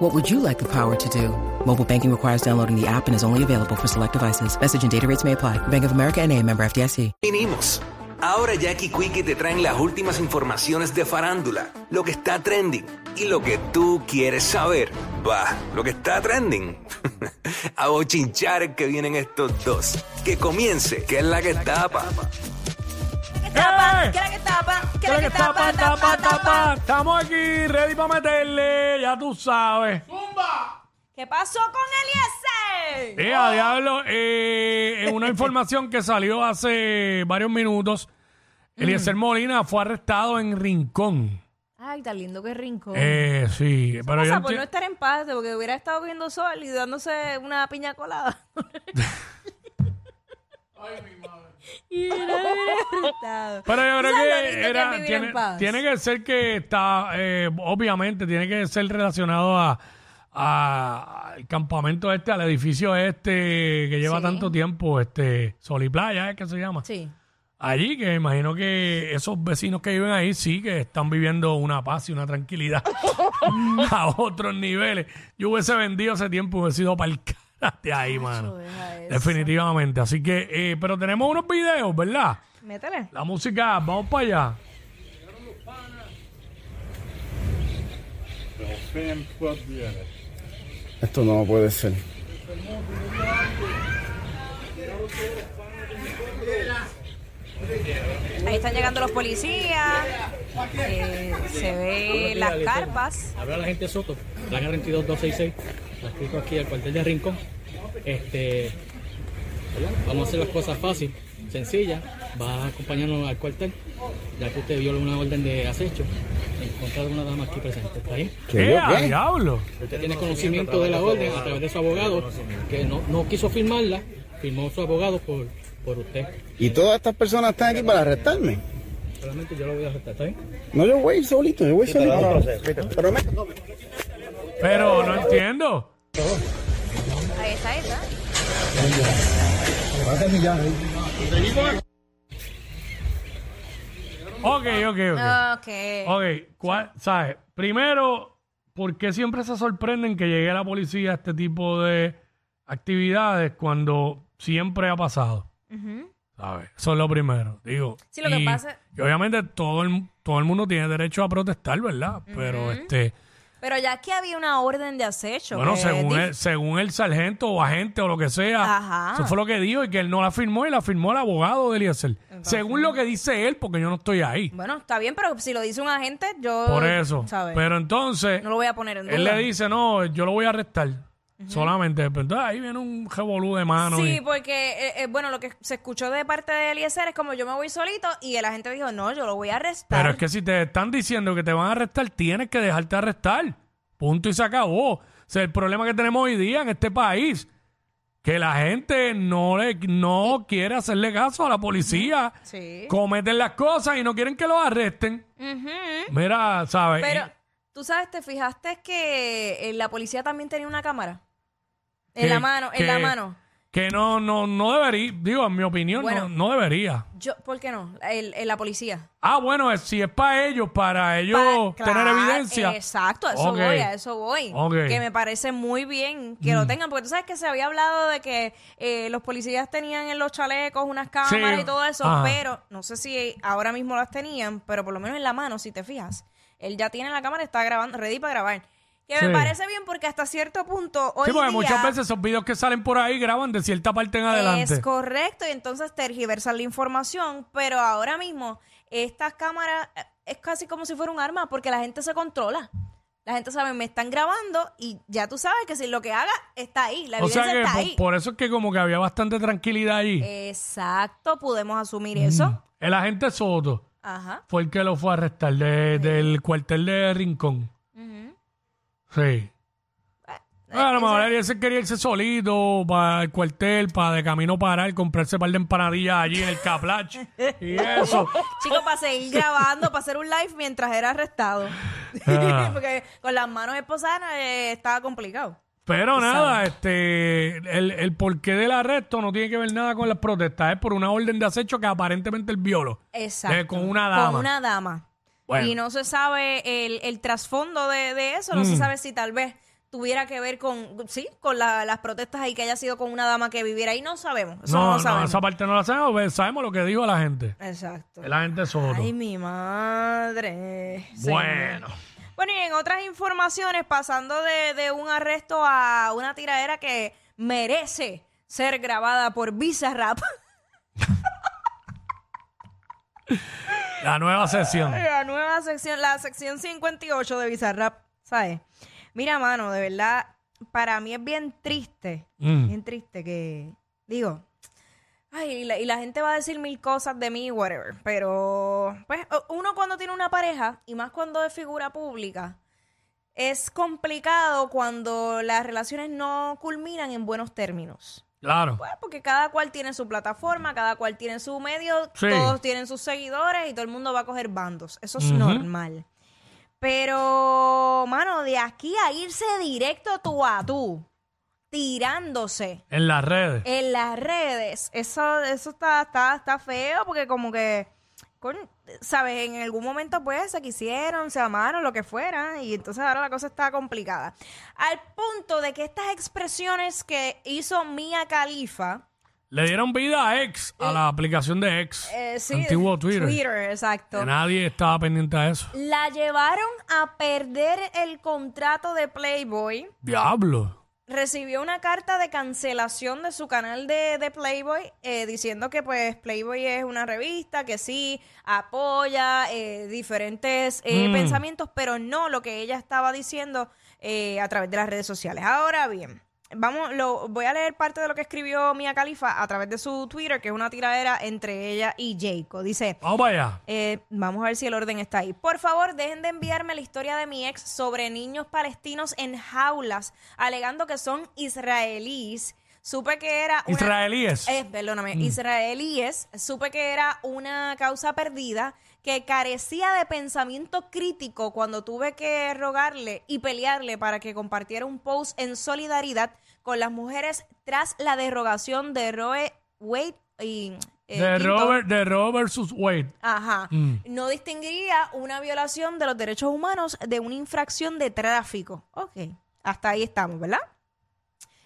What would you like the power to do? Mobile banking requires downloading the app and is only available for select devices. Message and data rates may apply. Bank of America and a member FDIC. Vinimos. Ahora Jackie Quickie te traen las últimas informaciones de farándula, lo que está trending y lo que tú quieres saber. Va, lo que está trending. A bochinchar que vienen estos dos. Que comience, que es la que tapa. ¿Qué tapa? ¿Qué es la que tapa? ¿Qué es ¿Qué la que que tapa, tapa? tapa, tapa? Estamos aquí, ready para meterle, ya tú sabes. ¿Qué pasó con Eliezer? Eh, a diablo, eh, en una información que salió hace varios minutos, Eliezer Molina fue arrestado en Rincón. Ay, tan lindo que rincón. Eh, sí, pero yo pasa por no enti- estar en paz, porque hubiera estado viendo sol y dándose una piña colada. y hubiera arrestado. Pero yo ¿Tú creo sabes lo que lindo es era, vivir tiene, en paz? tiene que ser que está, eh, obviamente, tiene que ser relacionado a, a- al campamento este, al edificio este que lleva Sí. tanto tiempo, este Sol y Playa, es que se llama. Sí. Allí, que imagino que esos vecinos que viven ahí sí que están viviendo una paz y una tranquilidad a otros niveles. Yo hubiese vendido ese tiempo, hubiese sido para el de ahí, mano. Definitivamente. Así que, eh, pero tenemos unos videos, ¿verdad? Métele. La música, vamos para allá. Esto no puede ser. Ahí están llegando los policías. eh, se ve las carpas. Habla la gente Soto, Placa 32266, escrito aquí al cuartel de Rincón. Este, ¿verdad? Vamos a hacer las cosas fácil, sencillas. Va a acompañarnos al cuartel, ya que usted viola una orden de acecho en contra de una dama aquí presente. ¿Está bien? ¿Qué? qué? diablo? Usted tiene conocimiento de la orden a través de su abogado, que no, no quiso firmarla, firmó su abogado por, por usted. Y todas estas personas están aquí para arrestarme. Solamente yo lo voy a arrestar, ¿está bien? No, yo voy solito, yo voy solito. Pero no entiendo. Ahí está, está. Ok, ok, ok. Ok. Ok, ¿cuál- ¿sabes? Primero, ¿por qué siempre se sorprenden que llegue la policía a este tipo de actividades cuando siempre ha pasado? ¿Sabes? Eso es lo primero. Digo. Sí, lo que y- pasa- y obviamente todo el, todo el mundo tiene derecho a protestar, ¿verdad? Pero este. Pero ya que había una orden de acecho. Bueno, que según el, según el sargento o agente o lo que sea, Ajá. eso fue lo que dijo y que él no la firmó y la firmó el abogado de Eliezer. Según lo que dice él, porque yo no estoy ahí. Bueno, está bien, pero si lo dice un agente, yo. Por eso. ¿sabes? Pero entonces, no lo voy a poner en duda. él le dice, no, yo lo voy a arrestar. Solamente. Pero entonces ahí viene un revolú de mano. Sí, y- porque, eh, eh, bueno, lo que se escuchó de parte de Eliezer es como yo me voy solito y el agente dijo, no, yo lo voy a arrestar. pero es que si te están diciendo que te van a arrestar, tienes que dejarte arrestar. Punto y se acabó. O sea, el problema que tenemos hoy día en este país, que la gente no le no quiere hacerle caso a la policía. Sí. Cometen las cosas y no quieren que los arresten. Ujú. Mira, ¿sabes? Pero, tú sabes, ¿te fijaste que eh, la policía también tenía una cámara? En la mano, en la mano. Que no, no, no debería, digo, en mi opinión, Bueno. no, no debería. Yo, ¿Por qué no? El, el- la policía. Ah, bueno, es- si es para ellos, para ellos Pa- tener claro, evidencia. Exacto, a eso Ok. voy, a eso voy. Ok. Mm. Que me parece muy bien que lo tengan, porque tú sabes que se había hablado de que eh, los policías tenían en los chalecos unas cámaras Sí. y todo eso, Ajá. pero no sé si ahora mismo las tenían, pero por lo menos en la mano, si te fijas. Él ya tiene la cámara, está grabando, ready para grabar. Que Sí. me parece bien porque hasta cierto punto hoy Sí, porque día muchas veces esos videos que salen por ahí graban de cierta parte en adelante. es correcto y entonces tergiversan la información, pero ahora mismo estas cámaras eh, es casi como si fuera un arma porque la gente se controla. La gente sabe, me están grabando y ya tú sabes que si lo que haga está ahí, la o sea que está por, ahí. por eso es que como que había bastante tranquilidad allí. Exacto, podemos asumir eso. El agente Soto Ajá. fue el que lo fue a arrestar de- del cuartel de Rincón. Sí. Bueno, a lo mejor se quería irse solito para el cuartel, para de camino parar, comprarse un par de empanadillas allí en el Caplach y eso. Chicos, para seguir grabando, para hacer un live mientras era arrestado. Ah. Porque con las manos esposadas eh, estaba complicado. Pero nada, este, el, el porqué del arresto no tiene que ver nada con las protestas, es por una orden de acecho que aparentemente él violó. Exacto. Eh, con una dama. Con una dama. Bueno. Y no se sabe el, el trasfondo de, de eso, no se Mm. sabe si tal vez tuviera que ver con, sí, con la- las protestas y que haya sido con una dama que viviera ahí, no sabemos. Eso no, No, sabemos. esa parte no la sabemos, sabemos lo que dijo la gente. Exacto. La gente Soto. Ay, mi madre. Bueno. Bueno, y en otras informaciones, pasando de, de un arresto a una tiradera que merece ser grabada por Bizarrap. La nueva sesión. La nueva sección, la sección 58 de Bizarrap, ¿sabes? Mira, mano, de verdad, para mí es bien triste, Mm. bien triste que, digo, ay, y la, y la gente va a decir mil cosas de mí, whatever, pero, pues, uno cuando tiene una pareja, y más cuando es figura pública, es complicado cuando las relaciones no culminan en buenos términos. Claro. Pues porque cada cual tiene su plataforma, cada cual tiene su medio, Sí. todos tienen sus seguidores y todo el mundo va a coger bandos. Eso es normal. Pero, mano, de aquí a irse directo tú a tú, tirándose En las redes. en las redes, eso, eso está, está, está feo porque como que, sabes, en algún momento pues se quisieron, se amaron, lo que fuera, y entonces ahora la cosa está complicada. Al punto de que estas expresiones que hizo Mia Khalifa, Le dieron vida a X, a la aplicación de X. eh, sí, antiguo Twitter. Twitter, exacto. Que nadie estaba pendiente de eso. La llevaron a perder el contrato de Playboy. Diablo. Recibió una carta de cancelación de su canal de, de Playboy eh, diciendo que pues Playboy es una revista que sí apoya eh, diferentes eh, Mm. pensamientos, pero no lo que ella estaba diciendo eh, a través de las redes sociales. Ahora bien, vamos, lo, voy a leer parte de lo que escribió Mia Khalifa a través de su Twitter, que es una tiradera entre ella y Jayco. Dice, Vamos allá. eh, vamos a ver si el orden está ahí. Por favor, dejen de enviarme la historia de mi ex sobre niños palestinos en jaulas, alegando que son israelíes. Supe que era una... Israelíes. Eh, perdóname, israelíes. Supe que era una causa perdida, que carecía de pensamiento crítico cuando tuve que rogarle y pelearle para que compartiera un post en solidaridad con las mujeres tras la derogación de Roe Wade y... eh, de. Robert, de Roe versus Wade. Ajá. Mm. No distinguiría una violación de los derechos humanos de una infracción de tráfico. Ok. Hasta ahí estamos, ¿verdad?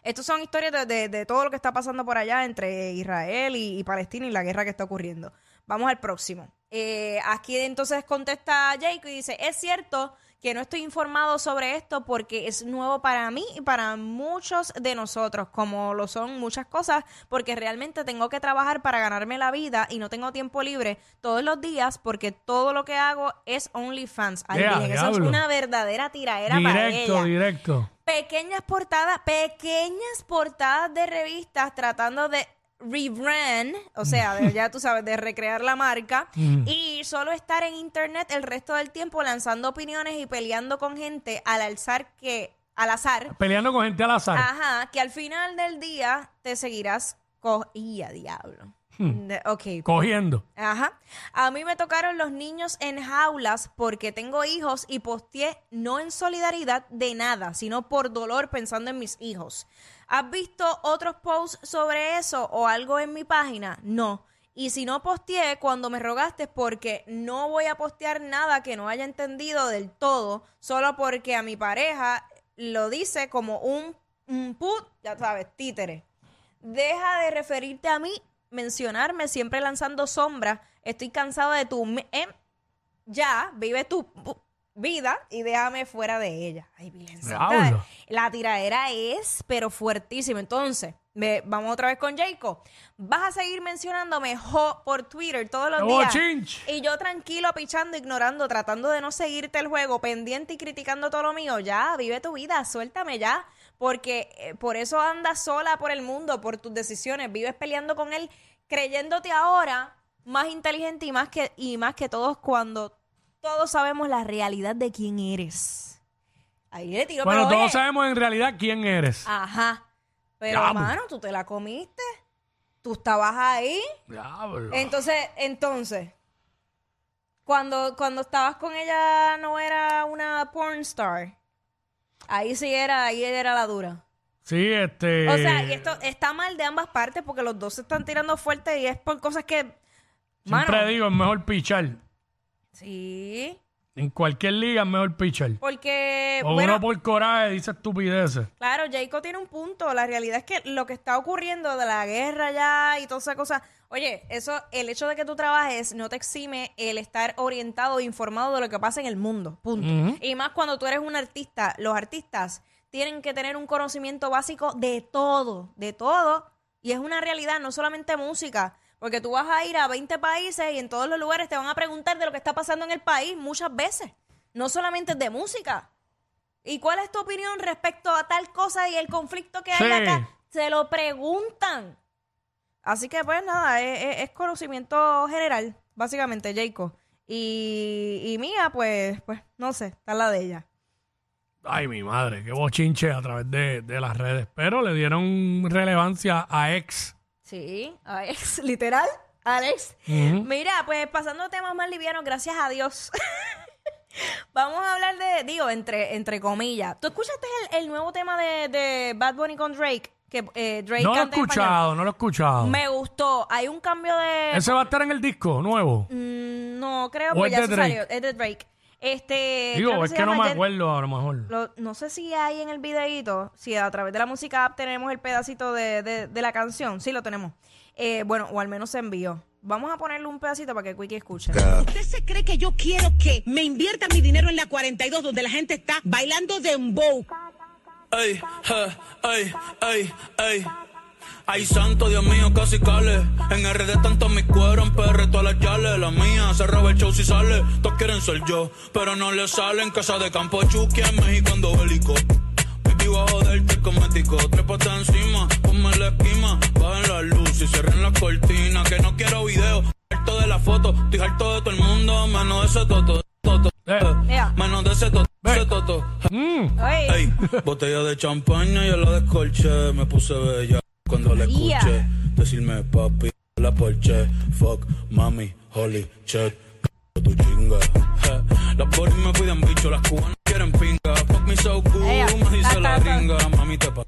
Estos son historias de, de- de todo lo que está pasando por allá entre Israel y, y Palestina y la guerra que está ocurriendo. Vamos al próximo. Eh, aquí entonces contesta Jake y dice, es cierto que no estoy informado sobre esto porque es nuevo para mí y para muchos de nosotros, como lo son muchas cosas, porque realmente tengo que trabajar para ganarme la vida y no tengo tiempo libre todos los días porque todo lo que hago es OnlyFans. Ay, Virgen, eso es una verdadera tiraera para ella Directo, directo. pequeñas portadas, pequeñas portadas de revistas tratando de rebrand, o sea, de- ya tú sabes, de recrear la marca Mm. y solo estar en internet el resto del tiempo lanzando opiniones y peleando con gente al alzar que al azar, Peleando con gente al azar. ajá, que al final del día te seguirás co y a diablo. Hmm. De- ok, Cogiendo. Ajá. A mí me tocaron los niños en jaulas porque tengo hijos y posteé no en solidaridad de nada, sino por dolor pensando en mis hijos. ¿Has visto otros posts sobre eso o algo en mi página? No. Y si no posteé cuando me rogaste porque no voy a postear nada que no haya entendido del todo, solo porque a mi pareja lo dice como un, put, ya sabes, títere. Deja de referirte a mí, mencionarme siempre lanzando sombras. Estoy cansado de tu... em, ya, vive tu vida y déjame fuera de ella. Ay, Virgen Santa. La tiradera es, pero fuertísima. Entonces, me- vamos otra vez con Jacob. Vas a seguir mencionándome jo por Twitter todos los ¡Qué días. bochinche! Y yo tranquilo, pichando, ignorando, tratando de no seguirte el juego, pendiente y criticando todo lo mío. Ya, vive tu vida, suéltame ya. Porque eh, por eso andas sola por el mundo, por tus decisiones. Vives peleando con él, creyéndote ahora más inteligente y más que, y más que todos cuando todos sabemos la realidad de quién eres. Ahí le tiró, Bueno, pero todos oye, sabemos en realidad quién eres. Ajá. Pero, Diablo. hermano, tú te la comiste. Tú estabas ahí. Diablo. Entonces, entonces, cuando, cuando estabas con ella no era una porn star. Ahí sí era, ahí era la dura. Sí, este. O sea, y esto está mal de ambas partes porque los dos se están tirando fuerte y es por cosas que. Siempre Mano, digo, es mejor pichar. Sí. En cualquier liga es mejor pichar. Porque, O bueno, uno por coraje dice estupideces. claro, Jacob tiene un punto. La realidad es que lo que está ocurriendo de la guerra ya y toda esa cosa. Oye, eso, el hecho de que tú trabajes no te exime el estar orientado e informado de lo que pasa en el mundo. Punto. Y más cuando tú eres un artista. Los artistas tienen que tener un conocimiento básico de todo, de todo. Y es una realidad, no solamente música. Porque tú vas a ir a 20 países y en todos los lugares te van a preguntar de lo que está pasando en el país muchas veces. No solamente de música. ¿Y cuál es tu opinión respecto a tal cosa y el conflicto que hay Sí. acá? Se lo preguntan. Así que, pues nada, es, es- es conocimiento general, básicamente, Jacob. Y, y mía, pues, pues, no sé, está la de ella. Ay, mi madre, qué bochinche a través de, de las redes. Pero le dieron relevancia a ex. Sí, Alex, literal, Alex. Mira, pues pasando temas más livianos, gracias a Dios. Vamos a hablar de, digo, entre, entre comillas. ¿Tú escuchaste el, el nuevo tema de, de Bad Bunny con Drake? Que eh, Drake No lo he escuchado, no lo he escuchado. Me gustó. Hay un cambio de. ¿Ese va a estar en el disco nuevo? Mm, no, creo ¿O porque es ya se salió. Es de Drake. Este. Digo, creo es se que no llama me Jet- acuerdo a lo mejor. lo- no sé si hay en el videíto, si a través de la música app tenemos el pedacito de, de- de la canción. Sí, lo tenemos. Eh, bueno, o al menos se envió. Vamos a ponerle un pedacito para que Quickie escuche. ¿Usted se cree que yo quiero que me invierta mi dinero en la 42 donde la gente está bailando dembow? Eh, ey, ey, ey. Ay, santo, Dios mío, casi cale. En RD tanto mis cueros, en PR todas las yales. La mía se roba el show si sale. Todos quieren ser yo, pero no le salen. Casa de campo Chucky en México ando bélico. Baby, a joderte cosmético. Trépate encima, ponme la esquima. Bajen la luz y cierren la cortina. Que no quiero video. Harto de la foto, estoy harto de todo el mundo. Menos de ese toto, toto. Eh. Menos de ese toto, ese toto. Mm. Ey, botella de champaña, yo la descolché. Me puse bella cuando la escuché. Decirme papi, la porche. Fuck, mami, holy shit. Tu chinga. Las boris me piden bicho, las cubanas quieren pinga. Fuck me so cool, me dice la ta, ta, ta. ringa. Mami, te pa.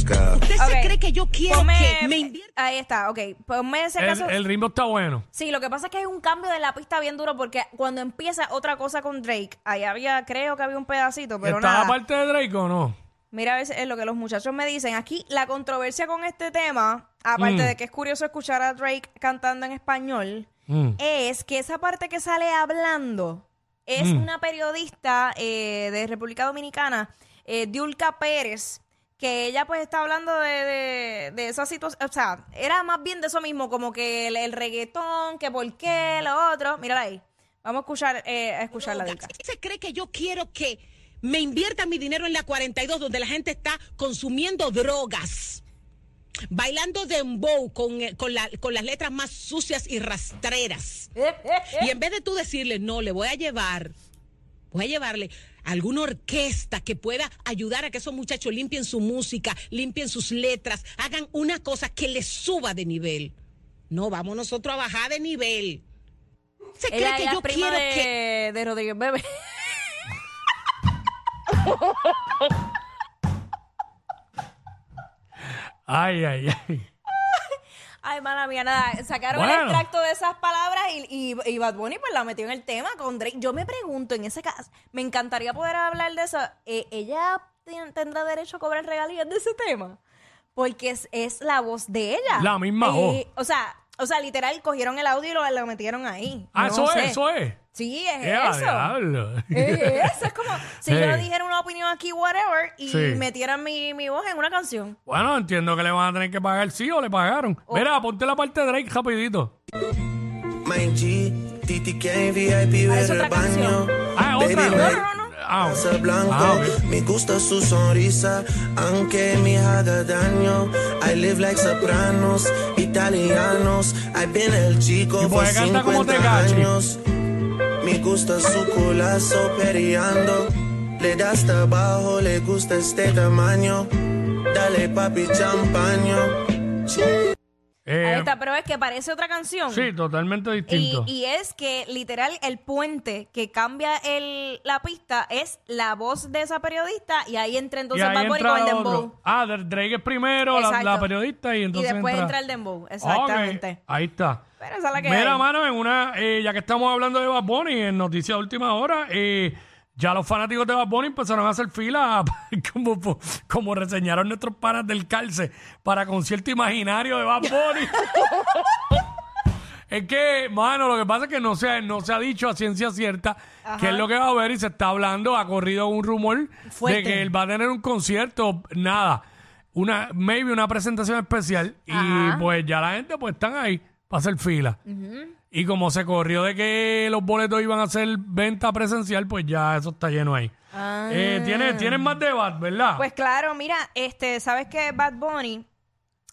¿Usted se cree que yo quiero ponme. que me invierta? Ahí está, ok. Ponme ese El, caso. el ritmo está bueno. Sí, lo que pasa es que hay un cambio de la pista bien duro porque cuando empieza otra cosa con Drake, ahí había, creo que había un pedacito, pero ¿Está nada. aparte de Drake o no? Mira a ver si es lo que los muchachos me dicen. Aquí la controversia con este tema, aparte Mm. de que es curioso escuchar a Drake cantando en español, Mm. es que esa parte que sale hablando es Mm. una periodista eh, de República Dominicana, eh, Diulca Pérez, que ella pues está hablando de, de, de esa situación, o sea, era más bien de eso mismo, como que el, el reggaetón, que por qué, lo otro. Mírala ahí. Vamos a escuchar, eh, a escuchar la. ¿Usted se cree que yo quiero que me invierta mi dinero en la 42 donde la gente está consumiendo drogas? Bailando dembow con, eh, con, la- con las letras más sucias y rastreras. Y en vez de tú decirle, no, le voy a llevar, voy a llevarle alguna orquesta que pueda ayudar a que esos muchachos limpien su música, limpien sus letras, hagan una cosa que les suba de nivel. No, vamos nosotros a bajar de nivel. ¿Se cree Ella, que yo quiero de, que de Rodríguez Bebe. Ay, ay, ay. Ay, mala mía, nada. Sacaron el extracto de esas palabras y, y, y Bad Bunny pues la metió en el tema con Drake. Yo me pregunto, en ese caso, me encantaría poder hablar de eso. Eh, ¿Ella tendrá derecho a cobrar regalías de ese tema? Porque es, es la voz de ella. La misma Eh, voz. O sea, o sea, literal, cogieron el audio y lo, lo metieron ahí. Ah, No eso sé. es, eso es. Sí, es ¡Eh, a eso. diablo! Es eso, es como si Sí. yo dijera una opinión aquí, whatever, y Sí. metieran mi, mi voz en una canción. Bueno, entiendo que le van a tener que pagar sí o le pagaron. Oh. Mira, ponte la parte de Drake rapidito. Mein G, Titi que VIP Ah, es ver otra el baño. Ah, Baby, otra. me No, no, no. Ah, blanco, ah, me gusta su sonrisa, aunque me haga daño. I live like sopranos, italianos. I've been el chico por como 50 Tecachi. años. Me gusta su culazo periando. Le das hasta abajo, le gusta este tamaño. Dale papi champaño. Eh, Ahí está, pero es que parece otra canción. sí, totalmente Y, distinto. y es que literal el puente que cambia el, la pista es la voz de esa periodista y ahí entra entonces Bad Bunny con el dembow. Ah, Drake es primero, la, periodista, y Y entonces después entra... entra el dembow, exactamente. Ahí está. Pero esa es la que Mira, hay. mano, en una, eh, ya que estamos hablando de Bad Bunny, en Noticias de Última Hora, eh, ya los fanáticos de Bad Bunny empezaron a hacer fila, como, como reseñaron nuestros panas del calce, para concierto imaginario de Bad Bunny. es que, mano, lo que pasa es que no se, ha- no se ha dicho a ciencia cierta qué es lo que va a haber y se está hablando, ha corrido un rumor Fuerte. de que él va a tener un concierto, nada, una, maybe una presentación especial y Ajá. pues ya la gente pues están ahí para hacer fila. Y como se corrió de que los boletos iban a hacer venta presencial, pues ya eso está lleno ahí. Eh, ¿tienes, tienes más debate, ¿verdad? Ah. Pues claro, mira, este, sabes que Bad Bunny,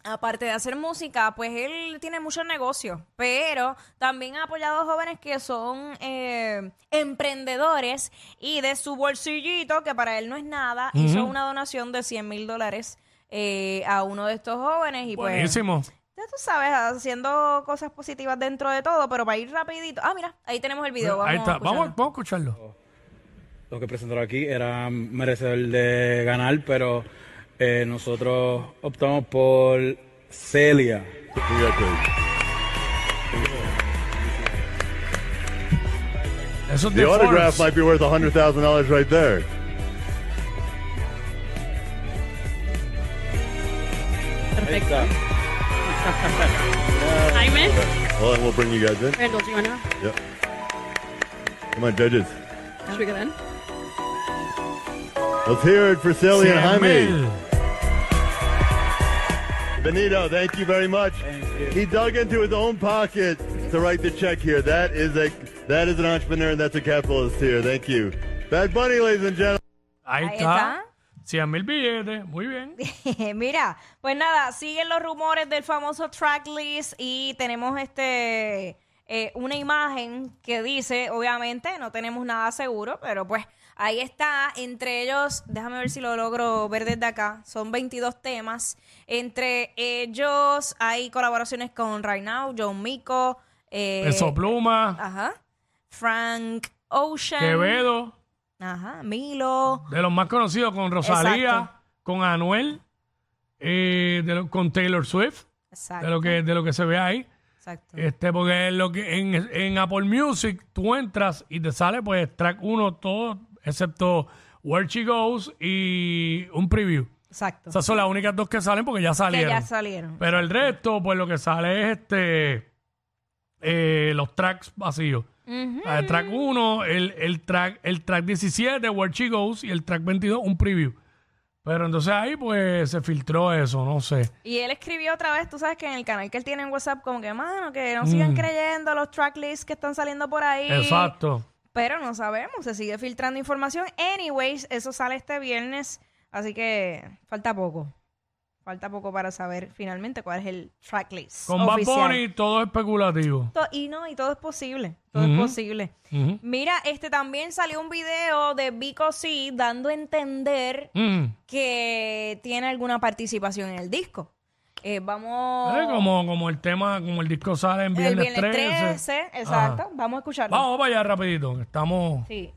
aparte de hacer música, pues él tiene muchos negocios, pero también ha apoyado a jóvenes que son eh, emprendedores y de su bolsillito, que para él no es nada, hizo una donación de 100 mil dólares eh, a uno de estos jóvenes y pues... Ya tú sabes, haciendo cosas positivas dentro de todo, pero para ir rapidito. Ah, mira, ahí tenemos el video. Vamos ahí está. a Vamos, a escucharlo. Lo que presentaron aquí era merecedor de ganar, pero eh, nosotros optamos por Celia. Eso es The de autograph might be worth $100,000 right there. Perfecto. Jaime, Well, then we'll bring you guys in. Randall, do you want to? Yep. Come on, judges. Should we get in? Let's hear it for Celia and 100 Jaime. Benito, thank you very much. He dug into his own pocket to write the check here. That is a that is an entrepreneur and that's a capitalist here. Thank you. Bad Bunny, ladies and gentlemen. Ahí, Ahí está. 100 mil billetes. Muy bien. Mira, pues nada, siguen los rumores del famoso tracklist y tenemos este eh, una imagen que dice, obviamente, no tenemos nada seguro, pero pues ahí está, entre ellos, déjame ver si lo logro ver desde acá, son 22 temas, entre ellos hay colaboraciones con Right Now, John Mico, eh, Peso Pluma, ajá, Frank Ocean, Quevedo, ajá, Milo, de los más conocidos, con Rosalía, Exacto. con Anuel, eh, de lo- con Taylor Swift, exacto, de lo que de lo que se ve ahí. exacto. Este, porque lo que en, en Apple Music tú entras y te sale pues track 1 todo, excepto Where She Goes y un preview. Exacto. Esas son las únicas dos que salen porque ya que salieron. ya salieron. Pero el resto, pues lo que sale es este eh, los tracks vacíos. El track 1, el, el track, el track 17, Where She Goes, y el track 22, un preview. Pero entonces ahí pues se filtró eso, no sé. Y él escribió otra vez, tú sabes que en el canal que él tiene en WhatsApp, como que, mano, que no Mm. sigan creyendo los tracklists que están saliendo por ahí. Exacto. Pero no sabemos, se sigue filtrando información. Anyways, eso sale este viernes, así que falta poco. Falta poco para saber finalmente cuál es el tracklist. Con Bad oficial. Bunny todo es especulativo. To- Y no, y todo es posible. Todo es Ujú. posible. Ujú. Mira, este también salió un video de Vico C dando a entender Mm. que tiene alguna participación en el disco. Eh, vamos. Eh, como, como el tema, como el disco sale en el viernes, viernes 13. 13, exacto. Ajá. Vamos a escucharlo. Vamos para allá rapidito, estamos... Sí.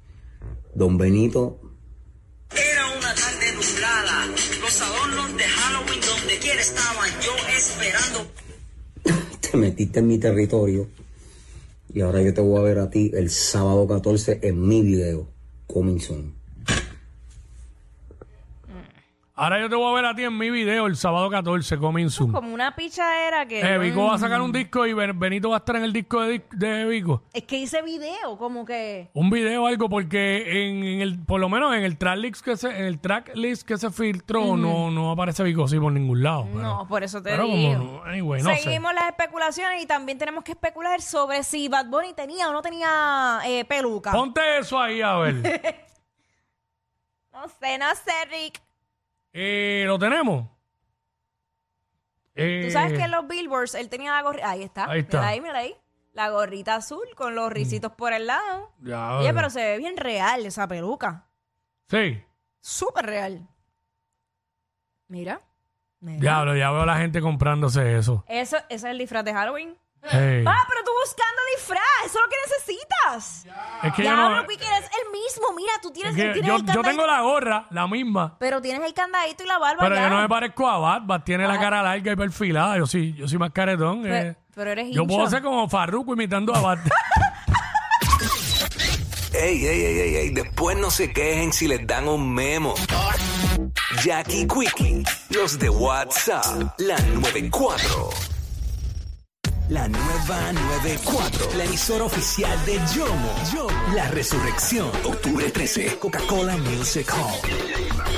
Don Benito. Era una tarde nublada, los adornos de Halloween donde quiera estaban yo esperando. Te metiste en mi territorio. Y ahora yo te voy a ver a ti el sábado 14 en mi video. Coming soon. Ahora yo te voy a ver a ti en mi video el sábado 14, coming soon. Como una pichadera que. Eh, Vico va a sacar un disco y Ben- Benito va a estar en el disco de, de Vico. Es que hice video, como que. Un video o algo, porque en, en el, por lo menos en el track list que se, en el track list que se filtró, no, no aparece Vico sí por ningún lado. Pero, No, por eso te pero digo. como no, anyway, no sé. Seguimos las especulaciones y también tenemos que especular sobre si Bad Bunny tenía o no tenía eh, peluca. Ponte eso ahí a ver. No sé, no sé, Rick. Eh, ¿Lo tenemos? Eh, Tú sabes que en los billboards él tenía la gorrita. Ahí está. Ahí está. Mira ahí, mira ahí. La gorrita azul con los risitos por el lado. ya, Oye, pero se ve bien real esa peluca. Sí. Súper real. Mira. mira. Diablo, ya veo a la gente comprándose eso. Eso, ese es el disfraz de Halloween. Hey. Ah, pero tú buscando disfraz, eso es lo que necesitas. Es que yo Diablo, no. Quickie, eres el mismo. Mira, tú es tienes, que tienes yo, el yo candadito. tengo la gorra, la misma. Pero tienes el candadito y la barba Pero ya. yo no me parezco a Bat. Bat tiene la cara larga y perfilada. Yo sí, yo soy más caretón. Pero, eh. pero eres Yo puedo hincho. ser como Farruko imitando a Bat. Ey, ey, ey, ey, ey, después no se quejen si les dan un memo. Jackie Quickie, los de WhatsApp, la 94. La nueva 94, la emisora oficial de Yomo, Yomo, la resurrección, octubre 13, Coca-Cola Music Hall.